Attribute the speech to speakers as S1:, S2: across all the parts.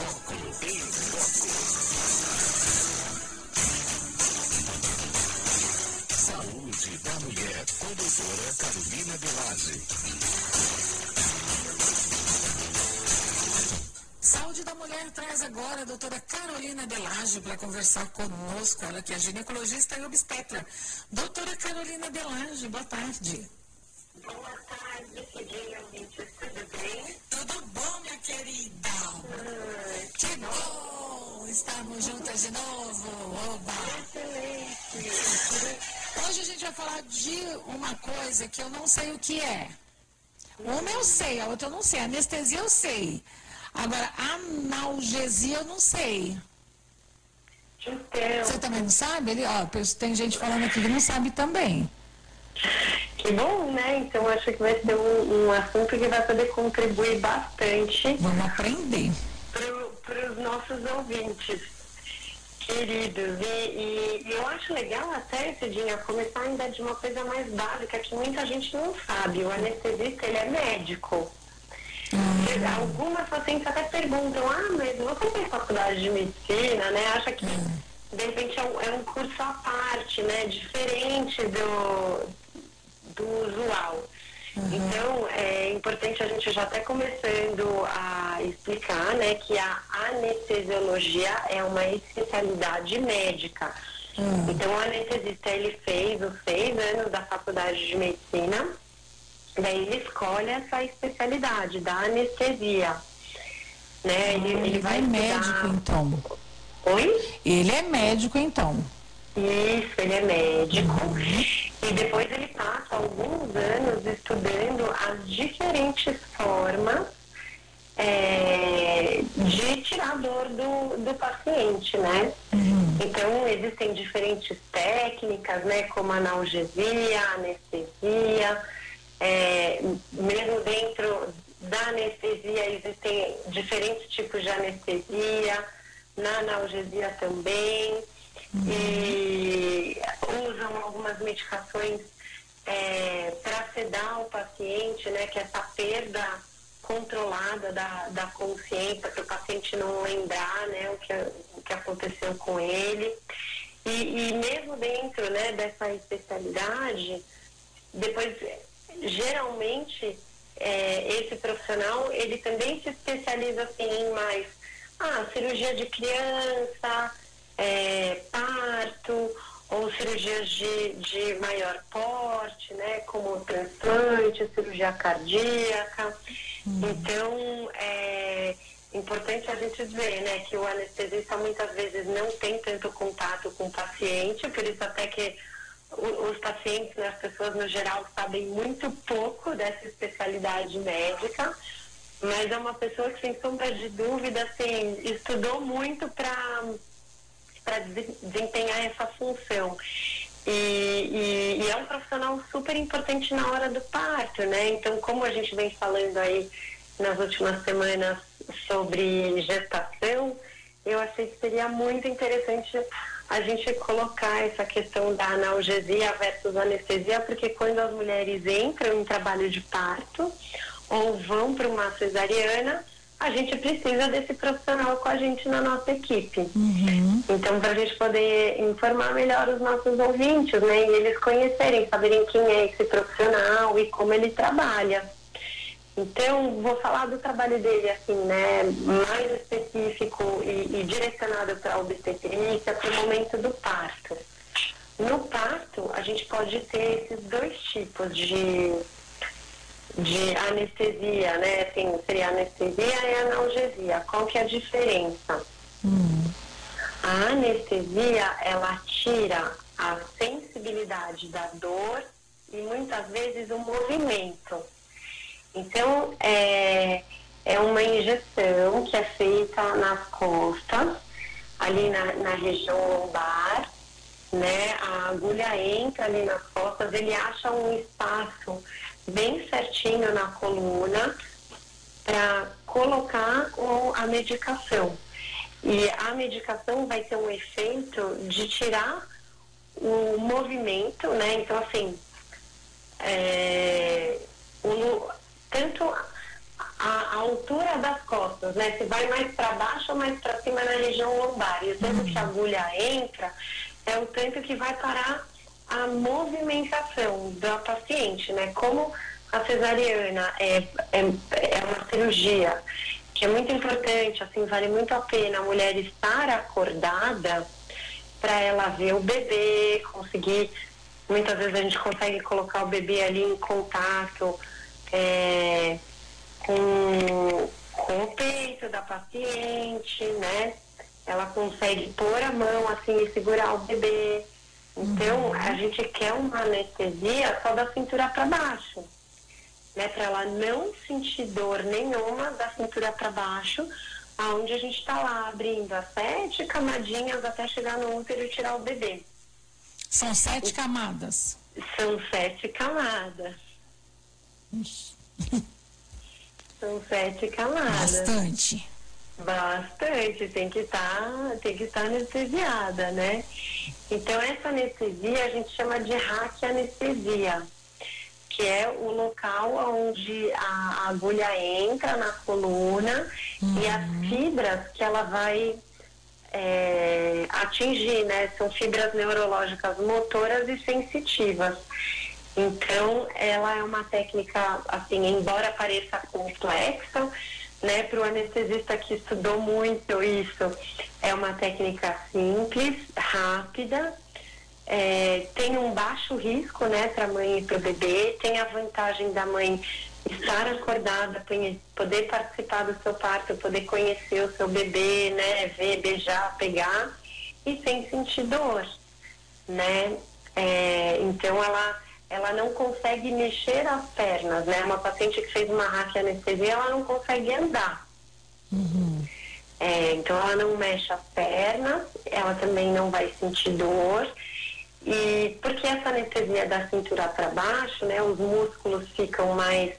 S1: Foco. Em Foco. Saúde da Mulher, com doutora Carolina Belage.
S2: Saúde da Mulher traz agora a doutora Carolina Delage para conversar conosco. Ela que é ginecologista e obstetra. Doutora Carolina Delage, boa tarde.
S3: Boa tarde, Cidinha, tudo bem?
S2: Tudo querida?
S3: Ah,
S2: que bom estarmos juntas de novo. Oba!
S3: Excelente.
S2: Hoje a gente vai falar de uma coisa que eu não sei o que é. Uma eu sei, a outra eu não sei. Anestesia eu sei. Agora, analgesia eu não sei.
S3: Então,
S2: Você também não sabe? Ele, ó, tem gente falando aqui que não sabe também.
S3: Que bom, né? Então acho que vai ser um, um assunto que vai poder contribuir bastante
S2: Vamos aprender.
S3: para os nossos ouvintes queridos. E, e eu acho legal até, Cidinha, começar ainda de uma coisa mais básica que muita gente não sabe. O anestesista, ele é médico. Algumas pacientes até perguntam, ah, mas você tem faculdade de medicina, né? Acha que de repente é um, é um curso à parte, né? Diferente do, do usual. Então, é importante a gente já até começando a explicar, né, que a anestesiologia é uma especialidade médica. Então, o anestesista, ele fez os seis anos da faculdade de medicina, daí ele escolhe essa especialidade da anestesia. Né? Ele, ele vai
S2: é médico, então.
S3: Oi?
S2: Ele é médico, então.
S3: Isso, ele é médico. E depois ele passa alguns anos estudando as diferentes formas é, de tirar a dor do, do paciente, né? Então, existem diferentes técnicas, né? Como analgesia, anestesia. é, mesmo dentro da anestesia existem diferentes tipos de anestesia, na analgesia também e usam algumas medicações para sedar o paciente, né, que é essa perda controlada da, da consciência, para o paciente não lembrar né, o, que, o que aconteceu com ele. E, e mesmo dentro né, dessa especialidade, depois, geralmente, é, esse profissional, ele também se especializa assim, em mais ah, cirurgia de criança, é, parto, ou cirurgias de, de maior porte, né, como transplante, cirurgia cardíaca. Então, é importante a gente ver, né, que o anestesista muitas vezes não tem tanto contato com o paciente, por isso até que os pacientes, né, as pessoas no geral sabem muito pouco dessa especialidade médica, mas é uma pessoa que sem sombra de dúvida, assim, estudou muito para para desempenhar essa função. E, e- e é um profissional super importante na hora do parto, né? Então, como a gente vem falando aí nas últimas semanas sobre gestação, eu achei que seria muito interessante a gente colocar essa questão da analgesia versus anestesia, porque quando as mulheres entram em trabalho de parto ou vão para uma cesariana, a gente precisa desse profissional com a gente na nossa equipe. Então, para a gente poder informar melhor os nossos ouvintes, né? E eles conhecerem, saberem quem é esse profissional e como ele trabalha. Então, vou falar do trabalho dele, assim, né? Mais específico e, e direcionado para a obstetrícia, para o momento do parto. No parto, a gente pode ter esses dois tipos de, de anestesia, né? Assim, seria anestesia e analgesia. Qual que é a diferença? A anestesia, ela tira a sensibilidade da dor e muitas vezes o movimento. Então, é, é uma injeção que é feita nas costas, ali na, na região lombar, né? A agulha entra ali nas costas, ele acha um espaço bem certinho na coluna para colocar o- a medicação. E a medicação vai ter um efeito de tirar o movimento, né? Então, assim, é, o tanto a, a altura das costas, né? Se vai mais para baixo ou mais para cima na região lombar. E o tempo que a agulha entra é o tempo que vai parar a movimentação da paciente, né? Como a cesariana é, é, é uma cirurgia que é muito importante, assim, vale muito a pena a mulher estar acordada para ela ver o bebê, conseguir. Muitas vezes a gente consegue colocar o bebê ali em contato é, com, com o peito da paciente, né? Ela consegue pôr a mão assim e segurar o bebê. Então, uhum. a gente quer uma anestesia só da cintura para baixo, né? Para ela não sentir dor nenhuma da cintura para baixo, aonde a gente está lá abrindo as sete camadinhas até chegar no útero e tirar o bebê.
S2: São sete camadas.
S3: São sete camadas. São sete camadas.
S2: Bastante.
S3: Bastante, tem que estar, tem que estar anestesiada, né? Então essa anestesia a gente chama de anestesia, que é o local onde a agulha entra na coluna uhum. e as uhum. fibras que ela vai é, atingir, né? São fibras neurológicas motoras e sensitivas. Então, ela é uma técnica, assim, embora pareça complexa, né, para o anestesista que estudou muito isso, é uma técnica simples, rápida, é, tem um baixo risco, né, para a mãe e para o bebê, tem a vantagem da mãe estar acordada, poder participar do seu parto, poder conhecer o seu bebê, né, ver, beijar, pegar e sem sentir dor, né? É, então ela ela não consegue mexer as pernas, né? Uma paciente que fez uma raquianestesia, ela não consegue andar. Uhum. É, então ela não mexe as pernas, ela também não vai sentir dor. E porque essa anestesia da cintura para baixo, né? Os músculos ficam mais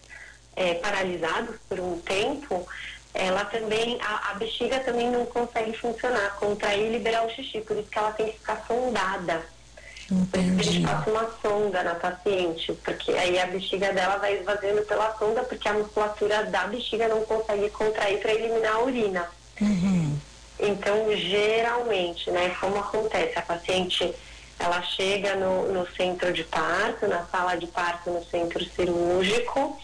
S3: é, paralisados por um tempo. Ela também, a, a bexiga também não consegue funcionar, contrair e liberar o xixi, por isso que ela tem que ficar sondada. Entendi. A gente passa uma sonda na paciente, porque aí a bexiga dela vai esvaziando pela sonda, porque a musculatura da bexiga não consegue contrair para eliminar a urina. Uhum. Então, geralmente, né, como acontece? A paciente, ela chega no, no centro de parto, na sala de parto, no centro cirúrgico,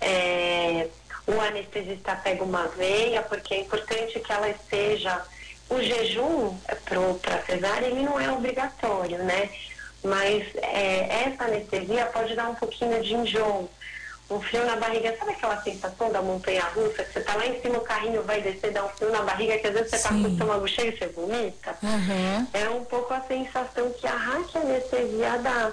S3: é, o anestesista pega uma veia, porque é importante que ela esteja o jejum para cesárea ele não é obrigatório, né? Mas é, essa anestesia pode dar um pouquinho de enjoo, um frio na barriga. Sabe aquela sensação da montanha russa? Que você tá lá em cima, o carrinho vai descer, dá um frio na barriga, que às vezes você Sim. tá com o estômago cheio e você vomita? Uhum. É um pouco a sensação que a anestesia dá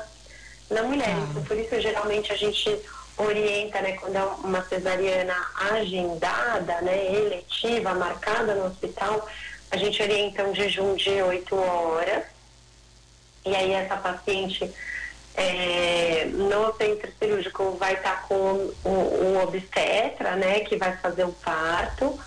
S3: na mulher. Ah. Então, por isso, geralmente, a gente orienta, né, quando é uma cesariana agendada, né, eletiva, marcada no hospital, a gente orienta um jejum de 8 horas. E aí essa paciente é, no centro cirúrgico vai estar tá com o, o, obstetra, né, que vai fazer o parto,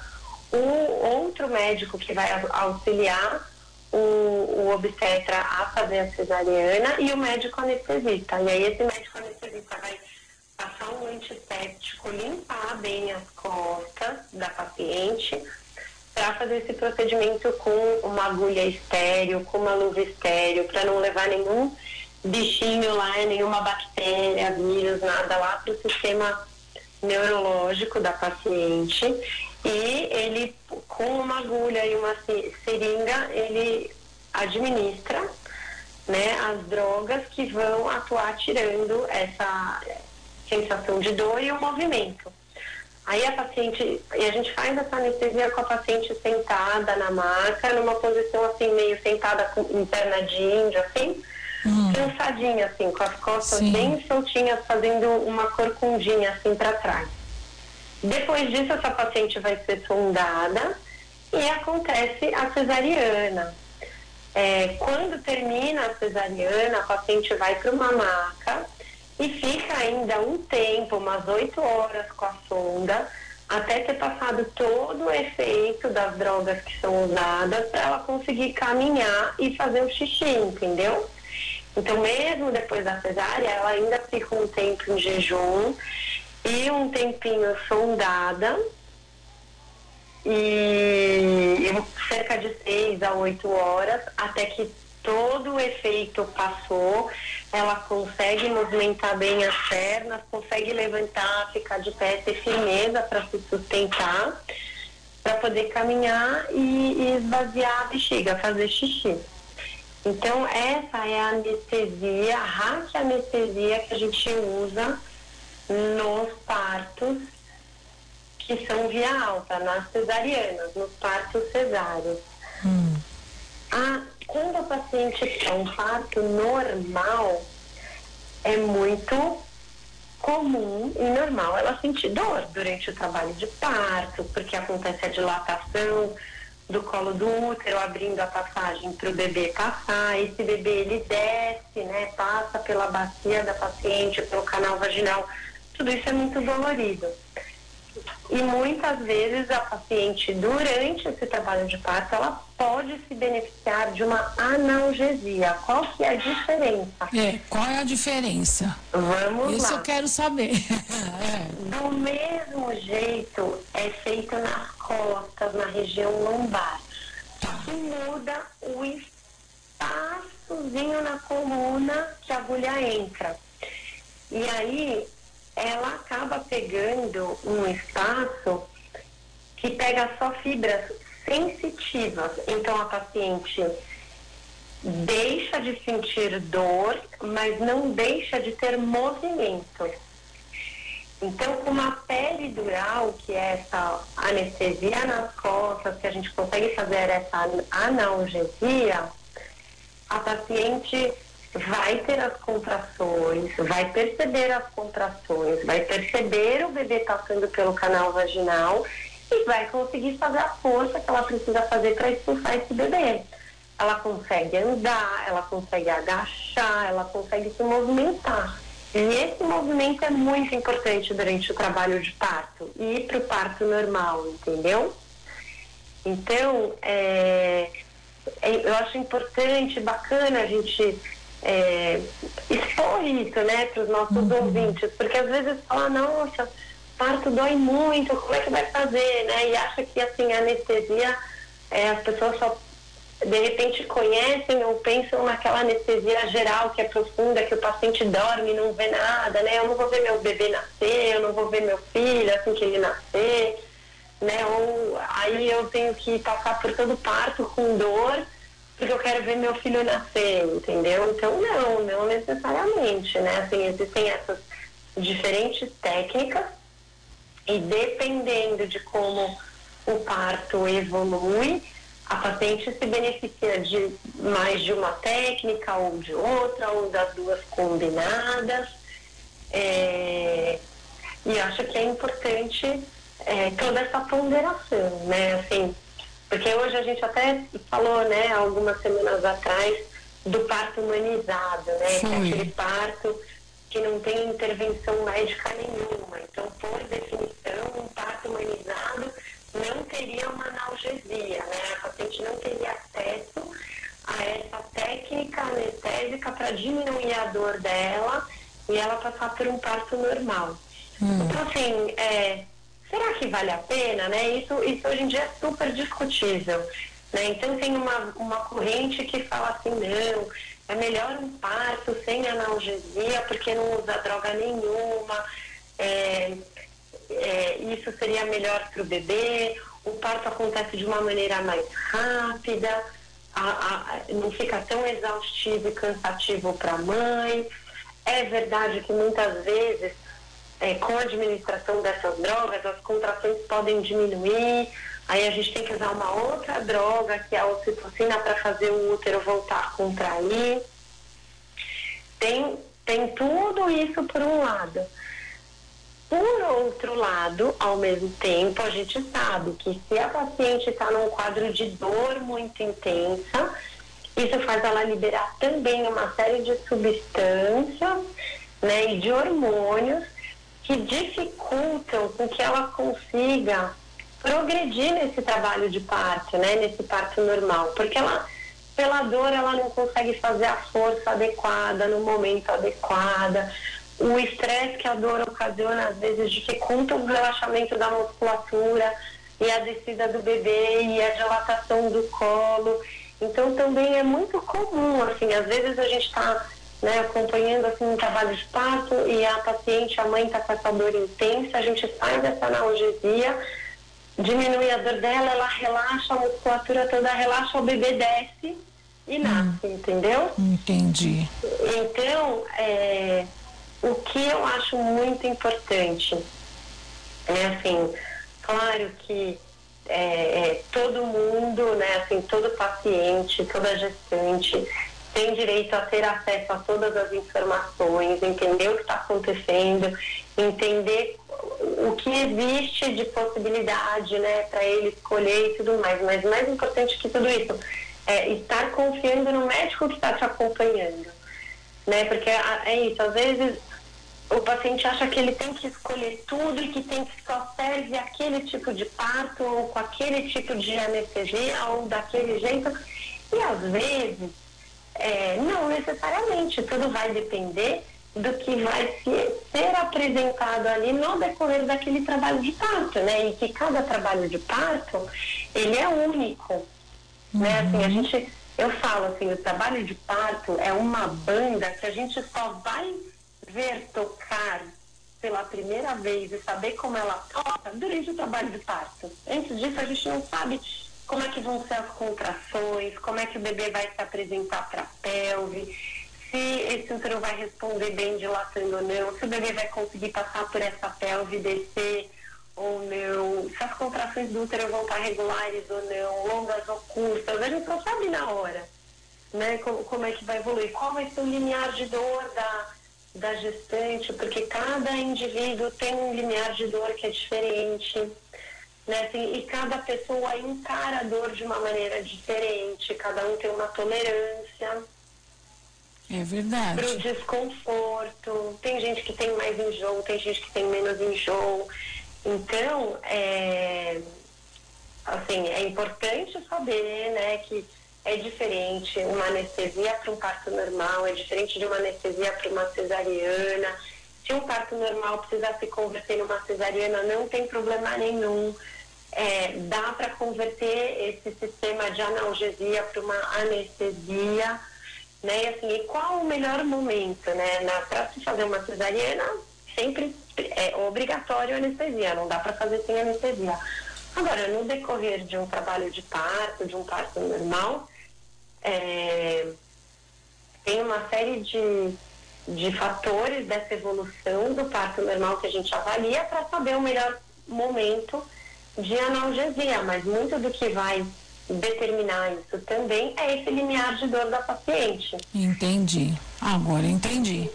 S3: o outro médico que vai auxiliar o, o obstetra a fazer a cesariana e o médico anestesista. E aí esse médico anestesista vai passar um antisséptico, limpar bem as costas da paciente, para fazer esse procedimento com uma agulha estéreo, com uma luva estéreo, para não levar nenhum bichinho lá, nenhuma bactéria, vírus, nada lá para o sistema neurológico da paciente. E ele, com uma agulha e uma seringa, ele administra né, as drogas que vão atuar tirando essa sensação de dor e o movimento. Aí a paciente, e a gente faz essa anestesia com a paciente sentada na maca, numa posição assim, meio sentada com, em perna de índio, assim, hum. cansadinha, assim, com as costas Sim. bem soltinhas, fazendo uma corcundinha assim para trás. Depois disso, essa paciente vai ser sondada e acontece a cesariana. É, quando termina a cesariana, a paciente vai para uma maca e fica ainda um tempo, umas oito horas com a sonda, até ter passado todo o efeito das drogas que são usadas para ela conseguir caminhar e fazer o xixi, entendeu? Então, mesmo depois da cesárea, ela ainda fica um tempo em jejum e um tempinho sondada e cerca de seis a oito horas até que todo o efeito passou, ela consegue movimentar bem as pernas, consegue levantar, ficar de pé, ter firmeza para se sustentar, para poder caminhar e, e esvaziar a bexiga, fazer xixi. Então, essa é a anestesia, a anestesia que a gente usa nos partos que são via alta, nas cesarianas, nos partos cesáreos. Hum. A, quando a paciente tem um parto normal, é muito comum e normal ela sentir dor durante o trabalho de parto, porque acontece a dilatação do colo do útero, abrindo a passagem para o bebê passar. Esse bebê ele desce, né, passa pela bacia da paciente, pelo canal vaginal. Tudo isso é muito dolorido. E muitas vezes a paciente, durante esse trabalho de parto, ela pode se beneficiar de uma analgesia. Qual que é a diferença?
S2: É, qual é a diferença?
S3: Vamos
S2: Isso
S3: lá.
S2: eu quero saber.
S3: é. Do mesmo jeito, é feito nas costas, na região lombar. Tá. Que muda o espaçozinho na coluna que a agulha entra. E aí, ela acaba pegando um espaço que pega só fibras sensitivas. Então a paciente deixa de sentir dor, mas não deixa de ter movimento. Então, com uma peridural, que é essa anestesia nas costas, que a gente consegue fazer essa analgesia, a paciente vai ter as contrações, vai perceber as contrações, vai perceber o bebê passando pelo canal vaginal e vai conseguir fazer a força que ela precisa fazer para expulsar esse bebê. Ela consegue andar, ela consegue agachar, ela consegue se movimentar. E esse movimento é muito importante durante o trabalho de parto e para o parto normal, entendeu? Então, é, é, eu acho importante, bacana a gente é, expor isso, né, para os nossos uhum. ouvintes, porque às vezes fala, nossa, parto dói muito, como é que vai fazer, né? E acha que assim, a anestesia, é, as pessoas só de repente conhecem ou pensam naquela anestesia geral que é profunda, que o paciente dorme e não vê nada, né? Eu não vou ver meu bebê nascer, eu não vou ver meu filho assim que ele nascer, né? Ou aí eu tenho que passar por todo parto com dor porque eu quero ver meu filho nascer, entendeu? Então, não, não necessariamente, né? Assim, existem essas diferentes técnicas e dependendo de como o parto evolui, a paciente se beneficia de mais de uma técnica ou de outra, ou das duas combinadas. É, e acho que é importante é, toda essa ponderação, né? Assim, porque hoje a gente até falou, né, algumas semanas atrás, do parto humanizado, né? Que é aquele parto que não tem intervenção médica nenhuma. Então, por definição, um parto humanizado não teria uma analgesia, né? A paciente não teria acesso a essa técnica anestésica para diminuir a dor dela e ela passar por um parto normal. Hum. Então, assim, é, que vale a pena, né? Isso, isso hoje em dia é super discutível. Né? Então tem uma, uma corrente que fala assim, não, é melhor um parto sem analgesia porque não usa droga nenhuma, é, é, isso seria melhor para o bebê, o parto acontece de uma maneira mais rápida, a, a, não fica tão exaustivo e cansativo para a mãe. É verdade que muitas vezes é, com a administração dessas drogas, as contrações podem diminuir, aí a gente tem que usar uma outra droga, que é a ocitocina, para fazer o útero voltar a contrair. Tem, tem tudo isso por um lado. Por outro lado, ao mesmo tempo, a gente sabe que se a paciente está num quadro de dor muito intensa, isso faz ela liberar também uma série de substâncias né, e de hormônios que dificultam com que ela consiga progredir nesse trabalho de parto, né, nesse parto normal, porque ela pela dor ela não consegue fazer a força adequada no momento adequado, o estresse que a dor ocasiona, às vezes, dificulta o relaxamento da musculatura e a descida do bebê e a dilatação do colo. Então, também é muito comum, assim, às vezes a gente está né, acompanhando assim, um trabalho de parto e a paciente, a mãe está com essa dor intensa, a gente faz essa analgesia, diminui a dor dela, ela relaxa a musculatura toda, relaxa, o bebê desce e nasce, hum. entendeu?
S2: Entendi.
S3: Então, é, o que eu acho muito importante é assim, claro que é, é, todo mundo, né, assim, todo paciente, toda gestante tem direito a ter acesso a todas as informações, entender o que está acontecendo, entender o que existe de possibilidade, né, para ele escolher e tudo mais. Mas mais importante que tudo isso é estar confiando no médico que está te acompanhando, né? Porque é isso, às vezes o paciente acha que ele tem que escolher tudo e que tem que só serve aquele tipo de parto ou com aquele tipo de anestesia ou daquele jeito. E às vezes, é, não necessariamente, tudo vai depender do que vai se, ser apresentado ali no decorrer daquele trabalho de parto, né? E que cada trabalho de parto, ele é único, uhum. né? Assim, a gente, eu falo assim, o trabalho de parto é uma banda que a gente só vai ver tocar pela primeira vez e saber como ela toca durante o trabalho de parto. Antes disso, a gente não sabe como é que vão ser as contrações, como é que o bebê vai se apresentar para a pelve, se esse útero vai responder bem dilatando ou não, se o bebê vai conseguir passar por essa pelve, descer ou não, se as contrações do útero vão estar regulares ou não, longas ou curtas, a gente não sabe na hora, né, como, como é que vai evoluir, qual vai ser o limiar de dor da, da gestante, porque cada indivíduo tem um limiar de dor que é diferente, né? Assim, e cada pessoa encara a dor de uma maneira diferente, cada um tem uma tolerância.
S2: É verdade.
S3: Para o desconforto. Tem gente que tem mais enjoo, tem gente que tem menos enjoo. Então, é, assim, é importante saber, né, que é diferente uma anestesia para um parto normal, é diferente de uma anestesia para uma cesariana. Se um parto normal precisar se converter numa cesariana, não tem problema nenhum. É, dá para converter esse sistema de analgesia para uma anestesia, né? E, assim, e qual o melhor momento, né? Para se fazer uma cesariana, sempre é obrigatório anestesia, não dá para fazer sem anestesia. Agora, no decorrer de um trabalho de parto, de um parto normal, é, tem uma série de, de fatores dessa evolução do parto normal que a gente avalia para saber o melhor momento de analgesia, mas muito do que vai determinar isso também é esse limiar de dor da paciente.
S2: Entendi. Agora entendi.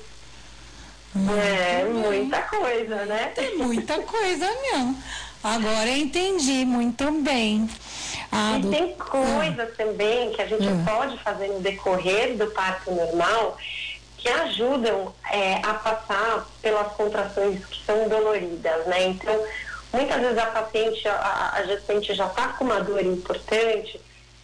S3: é, muita coisa, né?
S2: Tem muita coisa mesmo. Agora entendi muito bem.
S3: Ah, e do... tem coisas ah. também que a gente ah. pode fazer no decorrer do parto normal que ajudam é, a passar pelas contrações que são doloridas, né? Então, muitas vezes a paciente, a, a gestante já está com uma dor importante,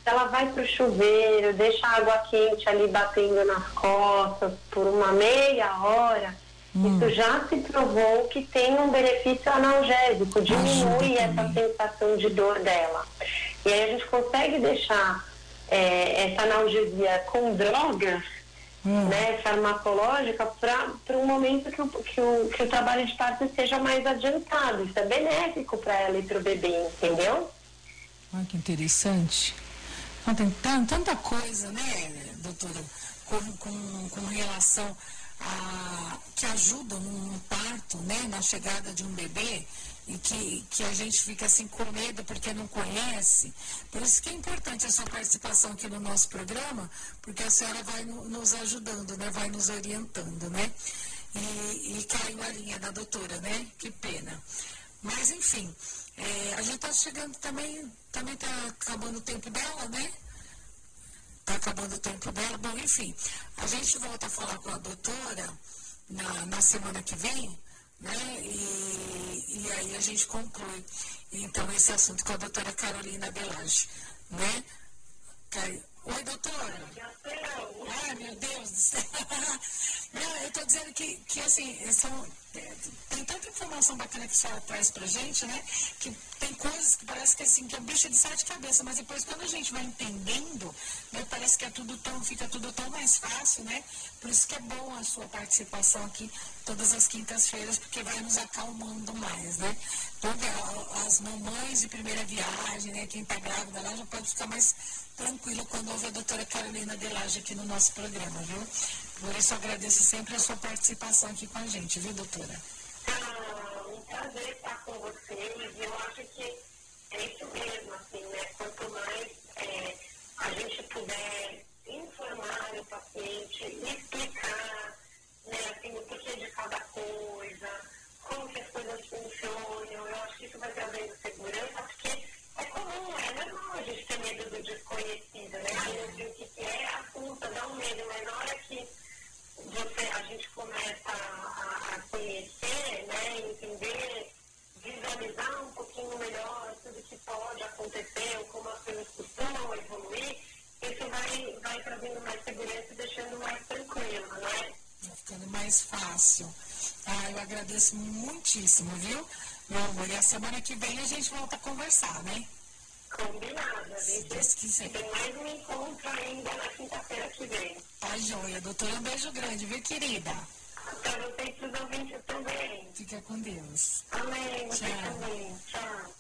S3: ela vai para o chuveiro, deixa a água quente ali batendo nas costas por uma meia hora, hum. isso já se provou que tem um benefício analgésico, diminui essa sensação de dor dela. E aí a gente consegue deixar é, essa analgesia com drogas hum. né, farmacológica para um momento que o, que, o, que o trabalho de parto seja mais adiantado. Isso é benéfico para ela e para o bebê, entendeu?
S2: Ah, que interessante. Não, tem tanta coisa, né, doutora, com, com, com relação a, que ajudam no parto, né, na chegada de um bebê e que, que a gente fica assim com medo porque não conhece. Por isso que é importante a sua participação aqui no nosso programa, porque a senhora vai no, nos ajudando, né? Vai nos orientando, né? E, e caiu a linha da doutora, né? Que pena. Mas enfim, é, a gente está chegando também, também está acabando o tempo dela, né? Está acabando o tempo dela. Bom, enfim, a gente volta a falar com a doutora na, na semana que vem né? E, e aí a gente conclui, então, esse assunto com a doutora Carolina Belage, né? Oi, doutora. Ai, meu Deus do céu. Não, eu estou dizendo que, que assim, são, é, tem tanta informação bacana que a senhora traz pra gente, né? Que tem coisas que parece que assim, que é bicho de sete cabeças, mas depois quando a gente vai entendendo, né, parece que é tudo tão, fica tudo tão mais fácil, né? Por isso que é bom a sua participação aqui todas as quintas-feiras, porque vai nos acalmando mais, né? Todas as mamães de primeira viagem, né? Quem está grávida lá já pode ficar mais tranquila quando ouve a doutora Carolina Delage aqui no nosso programa, viu? Por isso agradeço sempre a sua participação aqui com a gente, viu, doutora?
S3: Ah, um prazer estar com vocês. Eu acho que é isso mesmo, assim, né? Quanto mais é, a gente puder informar o paciente, explicar, né, assim, o porquê de cada coisa, como que as coisas funcionam, eu acho que isso vai trazendo segurança, porque é comum, é normal a gente ter medo do desconhecido, né? A gente o que é, assusta, dá um medo, mas na hora que você, a gente começa a, a conhecer, né, entender, visualizar um pouquinho melhor tudo que pode acontecer, ou como as coisas costumam evoluir, isso vai, vai trazendo mais segurança e deixando mais tranquilo, né?
S2: Vai ficando mais fácil. Ah, eu agradeço muitíssimo, viu? Meu amor, e a semana que vem a gente volta a conversar, né?
S3: Combinado. A gente tem mais um encontro ainda na quinta-feira que vem.
S2: Tá joia, doutora. Um beijo grande, viu, querida?
S3: Para vocês, os ouvintes também.
S2: Fica com Deus.
S3: Amém.
S2: Tchau.
S3: também. Tchau.